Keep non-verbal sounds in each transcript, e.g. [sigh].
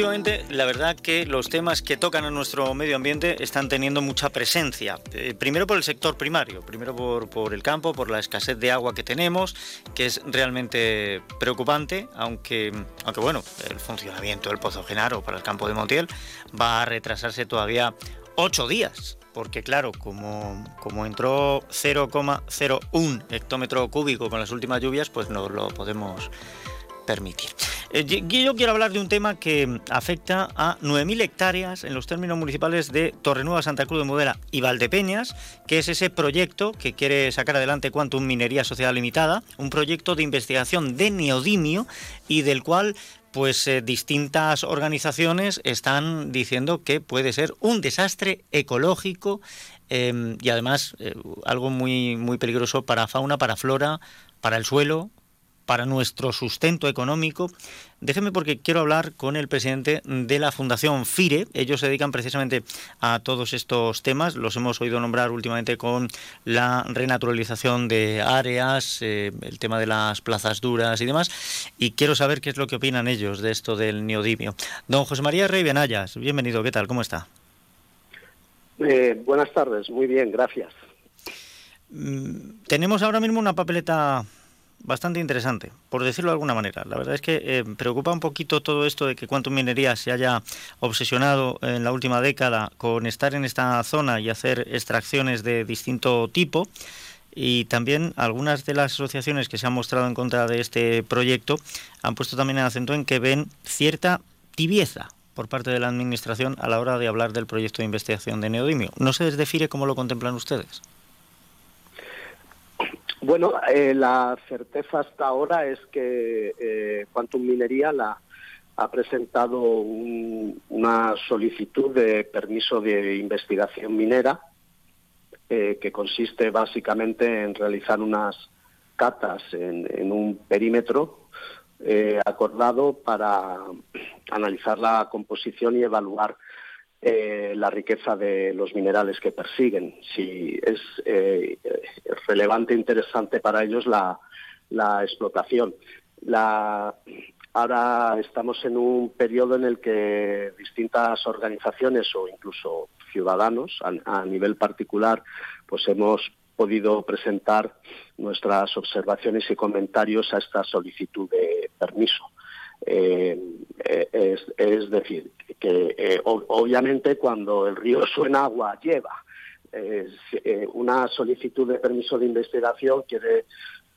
Últimamente, la verdad que los temas que tocan a nuestro medio ambiente están teniendo mucha presencia. Eh, primero por el sector primario, primero por, por, el campo, por la escasez de agua que tenemos, que es realmente preocupante, aunque, aunque bueno, el funcionamiento del Pozo Genaro para el campo de Montiel va a retrasarse todavía ocho días. Porque claro, como, como entró 0,01 hectómetro cúbico con las últimas lluvias, pues no lo podemos permitir. Eh, yo quiero hablar de un tema que afecta a 9.000 hectáreas en los términos municipales de Torrenueva, Santa Cruz de Mudela y Valdepeñas, que es ese proyecto que quiere sacar adelante Quantum Minería Sociedad Limitada, un proyecto de investigación de neodimio y del cual pues eh, distintas organizaciones están diciendo que puede ser un desastre ecológico em, y además eh, algo muy, muy peligroso para fauna, para flora, para el suelo, para nuestro sustento económico. Déjeme porque quiero hablar con el presidente de la Fundación FIRE. Ellos se dedican precisamente a todos estos temas. Los hemos oído nombrar últimamente con la renaturalización de áreas, eh, el tema de las plazas duras y demás. Y quiero saber qué es lo que opinan ellos de esto del neodimio. Don José María Rey Benayas, bienvenido. ¿Qué tal? ¿Cómo está? Eh, buenas tardes. Muy bien, gracias. Mm, tenemos ahora mismo una papeleta bastante interesante, por decirlo de alguna manera. La verdad es que eh, preocupa un poquito todo esto de que Quantum Minería se haya obsesionado en la última década con estar en esta zona y hacer extracciones de distinto tipo. Y también algunas de las asociaciones que se han mostrado en contra de este proyecto han puesto también el acento en que ven cierta tibieza por parte de la Administración a la hora de hablar del proyecto de investigación de neodimio. ¿No se desdefine cómo lo contemplan ustedes? Bueno, eh, la certeza hasta ahora es que eh, Quantum Minería la, ha presentado una solicitud de permiso de investigación minera eh, que consiste básicamente en realizar unas catas en un perímetro eh, acordado para analizar la composición y evaluar eh, la riqueza de los minerales que persiguen. Si es relevante e interesante para ellos la, explotación. ahora estamos en un periodo en el que distintas organizaciones o incluso ciudadanos a, nivel particular pues hemos podido presentar nuestras observaciones y comentarios a esta solicitud de permiso. Eh, eh, es, decir, que eh, obviamente cuando el río suena agua lleva. Una solicitud de permiso de investigación quiere,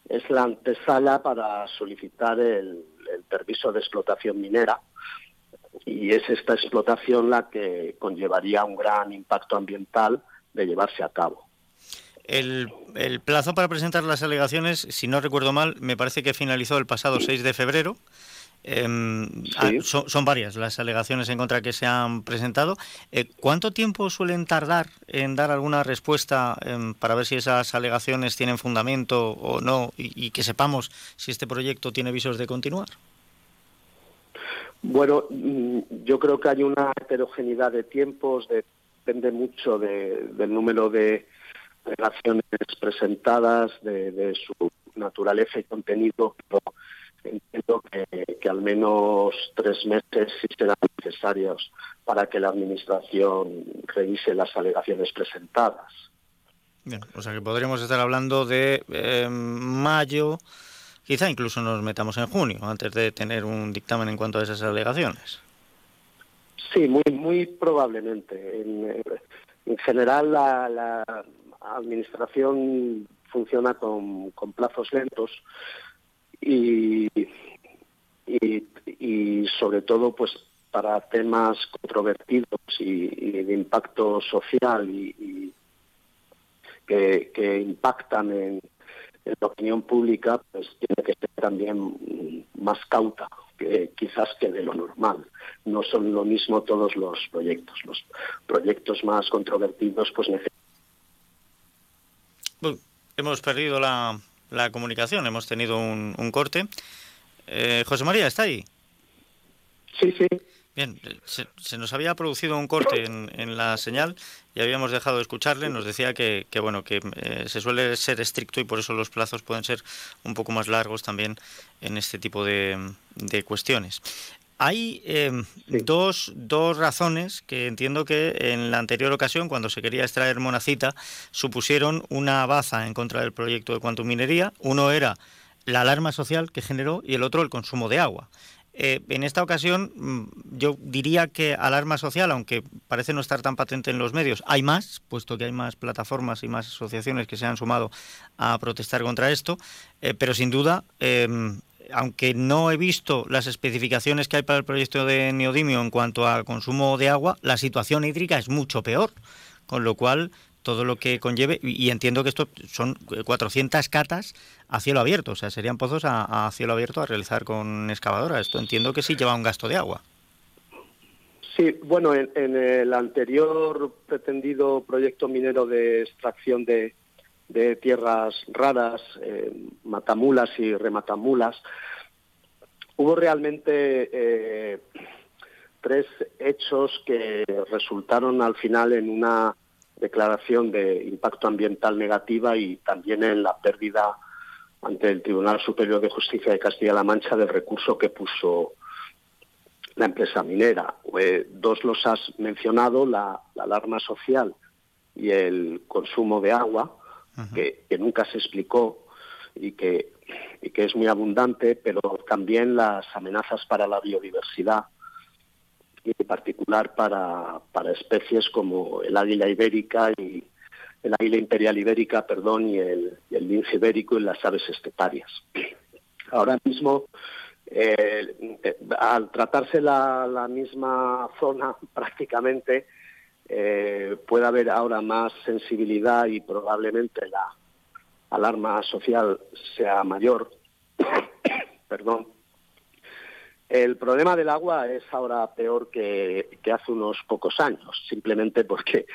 es la antesala para solicitar el, permiso de explotación minera y es esta explotación la que conllevaría un gran impacto ambiental de llevarse a cabo. El, el, plazo para presentar las alegaciones, si no recuerdo mal, me parece que finalizó el pasado 6 de febrero. Em, ah, son, varias las alegaciones en contra que se han presentado. Eh, ¿Cuánto tiempo suelen tardar en dar alguna respuesta em, para ver si esas alegaciones tienen fundamento o no y, que sepamos si este proyecto tiene visos de continuar? Bueno, mm, yo creo que hay una heterogeneidad de tiempos, depende mucho del número de alegaciones presentadas, de, su naturaleza y contenido, entiendo que, al menos tres meses sí serán necesarios para que la Administración revise las alegaciones presentadas. Bien, o sea que podríamos estar hablando de eh, mayo, quizá incluso nos metamos en junio, antes de tener un dictamen en cuanto a esas alegaciones. Sí, muy, muy probablemente. En, general, la, Administración funciona con plazos lentos y, y, sobre todo pues para temas controvertidos y, de impacto social y, que, impactan en, la opinión pública, pues tiene que ser también más cauta que quizás que de lo normal. No son lo mismo todos los proyectos. Los proyectos más controvertidos pues necesitan... hemos perdido la, la comunicación. Hemos tenido un, corte. Eh, José María, ¿está ahí? Sí, sí. Bien, se, nos había producido un corte en, la señal y habíamos dejado de escucharle. Nos decía que, bueno, que eh, se suele ser estricto y por eso los plazos pueden ser un poco más largos también en este tipo de, de cuestiones. Hay em, dos, dos, razones que entiendo que en la anterior ocasión, cuando se quería extraer monacita, supusieron una baza en contra del proyecto de Quantum Minería. Uno era la alarma social que generó y el otro el consumo de agua. Eh, en esta ocasión, mm, yo diría que alarma social, aunque parece no estar tan patente en los medios, hay más, puesto que hay más plataformas y más asociaciones que se han sumado a protestar contra esto, eh, pero sin duda, em, aunque no he visto las especificaciones que hay para el proyecto de Neodimio en cuanto al consumo de agua, la situación hídrica es mucho peor, con lo cual todo lo que conlleve, y entiendo que esto son 400 catas a cielo abierto, o sea, serían pozos a, cielo abierto a realizar con excavadora. Esto entiendo que sí lleva un gasto de agua. Sí, bueno, en, el anterior pretendido proyecto minero de extracción de, tierras raras, eh, matamulas y rematamulas, hubo realmente eh, tres hechos que resultaron al final en una declaración de impacto ambiental negativa y también en la pérdida ante el Tribunal Superior de Justicia de Castilla-La Mancha del recurso que puso la empresa minera. Eh, dos los has mencionado, la, alarma social y el consumo de agua, que, nunca se explicó y que, y que es muy abundante, pero también las amenazas para la biodiversidad y en particular para, especies como el águila ibérica y el águila imperial ibérica, perdón, y el, el lince ibérico y las aves esteparias. Ahora mismo, eh, al tratarse la, la, misma zona [laughs] prácticamente, eh, puede haber ahora más sensibilidad y probablemente la alarma social sea mayor. [coughs] perdón el problema del agua es ahora peor que, hace unos pocos años, simplemente porque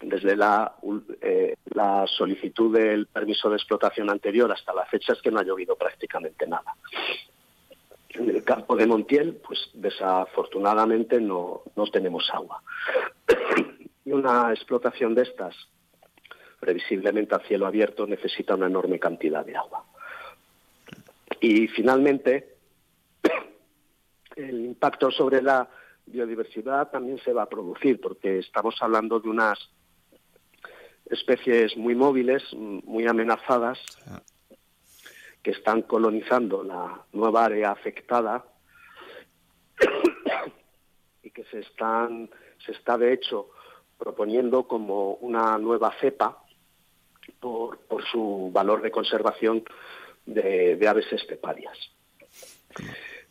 desde la, eh, la, solicitud del permiso de explotación anterior hasta la fecha es que no ha llovido prácticamente nada. En el campo de Montiel, pues desafortunadamente no, no tenemos agua. [clears throat] y una explotación de estas, previsiblemente a cielo abierto, necesita una enorme cantidad de agua. Y finalmente, [clears throat] el impacto sobre la biodiversidad también se va a producir, porque estamos hablando de unas especies muy móviles, muy amenazadas, que están colonizando la nueva área afectada [coughs] y que se están se está de hecho proponiendo como una nueva cepa por, por su valor de conservación de, aves esteparias.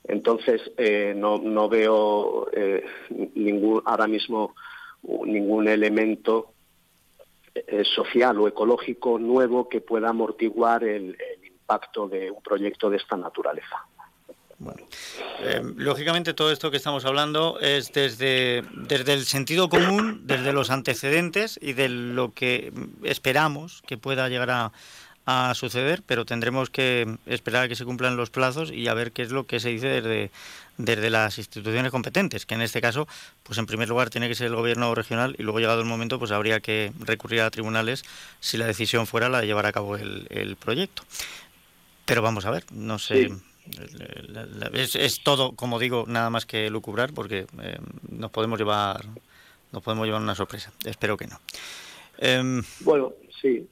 Entonces, eh, no, no, veo eh, ningún, ahora mismo ningún elemento eh, social o ecológico nuevo que pueda amortiguar el, impacto de un proyecto de esta naturaleza. Bueno, lógicamente todo esto que estamos hablando es desde, desde el sentido común, desde los antecedentes y de lo que esperamos que pueda llegar a, a suceder, pero tendremos que esperar a que se cumplan los plazos y a ver qué es lo que se dice desde, desde las instituciones competentes, que en este caso, pues en primer lugar tiene que ser el gobierno regional y luego llegado el momento, pues habría que recurrir a tribunales si la decisión fuera la de llevar a cabo el, proyecto. Pero vamos a ver, no sé. Es, todo, como digo, nada más que lucubrar porque eh, nos podemos llevar nos podemos llevar una sorpresa. Espero que no. Em, bueno, sí,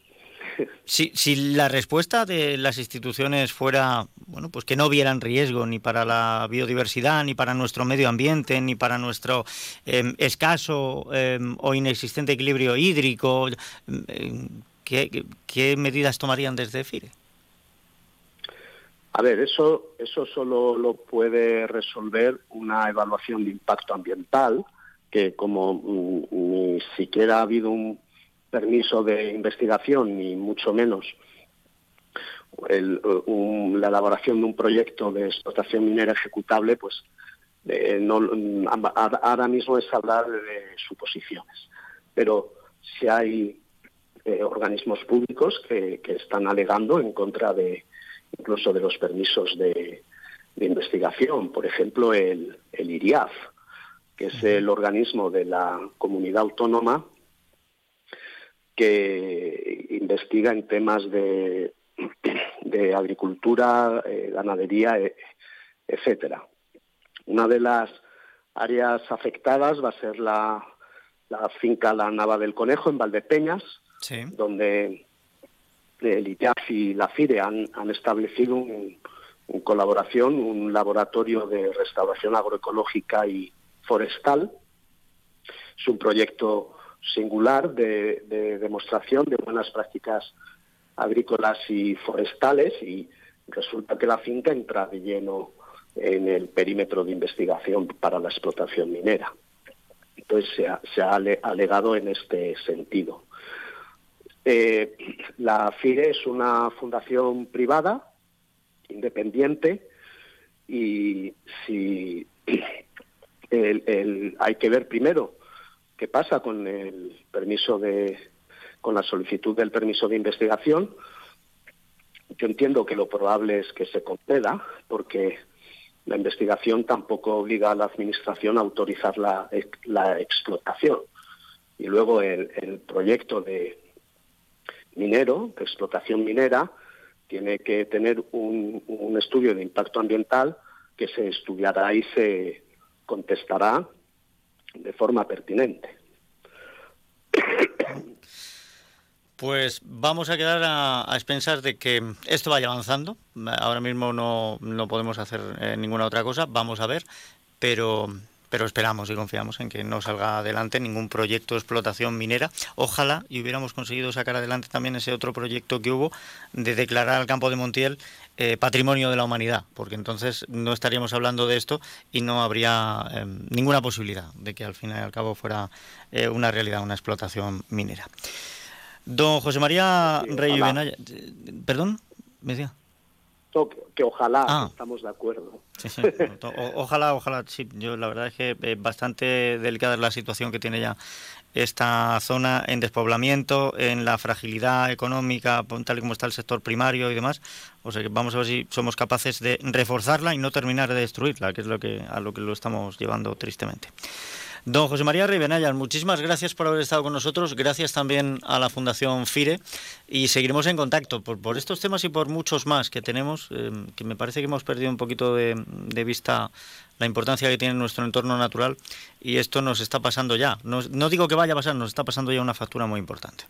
[laughs] si, si la respuesta de las instituciones fuera, bueno, pues que no vieran riesgo ni para la biodiversidad, ni para nuestro medio ambiente, ni para nuestro em, escaso em, o inexistente equilibrio hídrico, em, ¿qué, medidas tomarían desde FIRE? A ver, eso, eso solo lo puede resolver una evaluación de impacto ambiental, que como mm, ni siquiera ha habido un permiso de investigación, ni mucho menos la elaboración de un proyecto de explotación minera ejecutable, pues eh, no, ahora mismo es hablar de suposiciones. Pero si hay eh, organismos públicos que, están alegando en contra de incluso de los permisos de, investigación, por ejemplo el, el IRIAF, que es el organismo de la comunidad autónoma que investiga en temas de, de agricultura, eh, ganadería, e, etcétera. Una de las áreas afectadas va a ser la, finca La Nava del Conejo en Valdepeñas, donde el ITAF y la FIRE han, establecido un, colaboración, un laboratorio de restauración agroecológica y forestal. Es un proyecto singular de, demostración de buenas prácticas agrícolas y forestales y resulta que la finca entra de lleno en el perímetro de investigación para la explotación minera. Entonces se ha, alegado en este sentido. Eh, la FIRE es una fundación privada, independiente, y si [clears throat] hay que ver primero qué pasa con el permiso de, con la solicitud del permiso de investigación. Yo entiendo que lo probable es que se conceda, porque la investigación tampoco obliga a la Administración a autorizar la, explotación. Y luego el, proyecto de minero, de explotación minera, tiene que tener un, estudio de impacto ambiental que se estudiará y se contestará de forma pertinente. Pues vamos a quedar a, expensas de que esto vaya avanzando. Ahora mismo no, no podemos hacer eh, ninguna otra cosa, vamos a ver, pero, pero esperamos y confiamos en que no salga adelante ningún proyecto de explotación minera. Ojalá y hubiéramos conseguido sacar adelante también ese otro proyecto que hubo de declarar al campo de Montiel eh, patrimonio de la humanidad, porque entonces no estaríamos hablando de esto y no habría eh, ninguna posibilidad de que al fin y al cabo fuera eh, una realidad, una explotación minera. Don José María Rey Benaya, perdón, me decía que ojalá ah. estamos de acuerdo. [laughs] ojalá, ojalá, sí. Yo la verdad es que bastante delicada es la situación que tiene ya esta zona en despoblamiento, en la fragilidad económica, tal y como está el sector primario y demás. O sea que vamos a ver si somos capaces de reforzarla y no terminar de destruirla, que es lo que a lo que lo estamos llevando tristemente. Don José María Ribenayas, muchísimas gracias por haber estado con nosotros. Gracias también a la Fundación FIRE y seguiremos en contacto por, estos temas y por muchos más que tenemos, eh, que me parece que hemos perdido un poquito de, vista la importancia que tiene nuestro entorno natural y esto nos está pasando ya. no digo que vaya a pasar, nos está pasando ya una factura muy importante.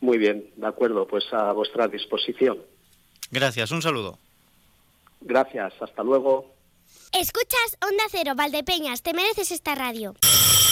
Muy bien, de acuerdo, pues a vuestra disposición. Gracias, un saludo. Gracias, hasta luego. Escuchas Onda Cero, Valdepeñas, te mereces esta radio.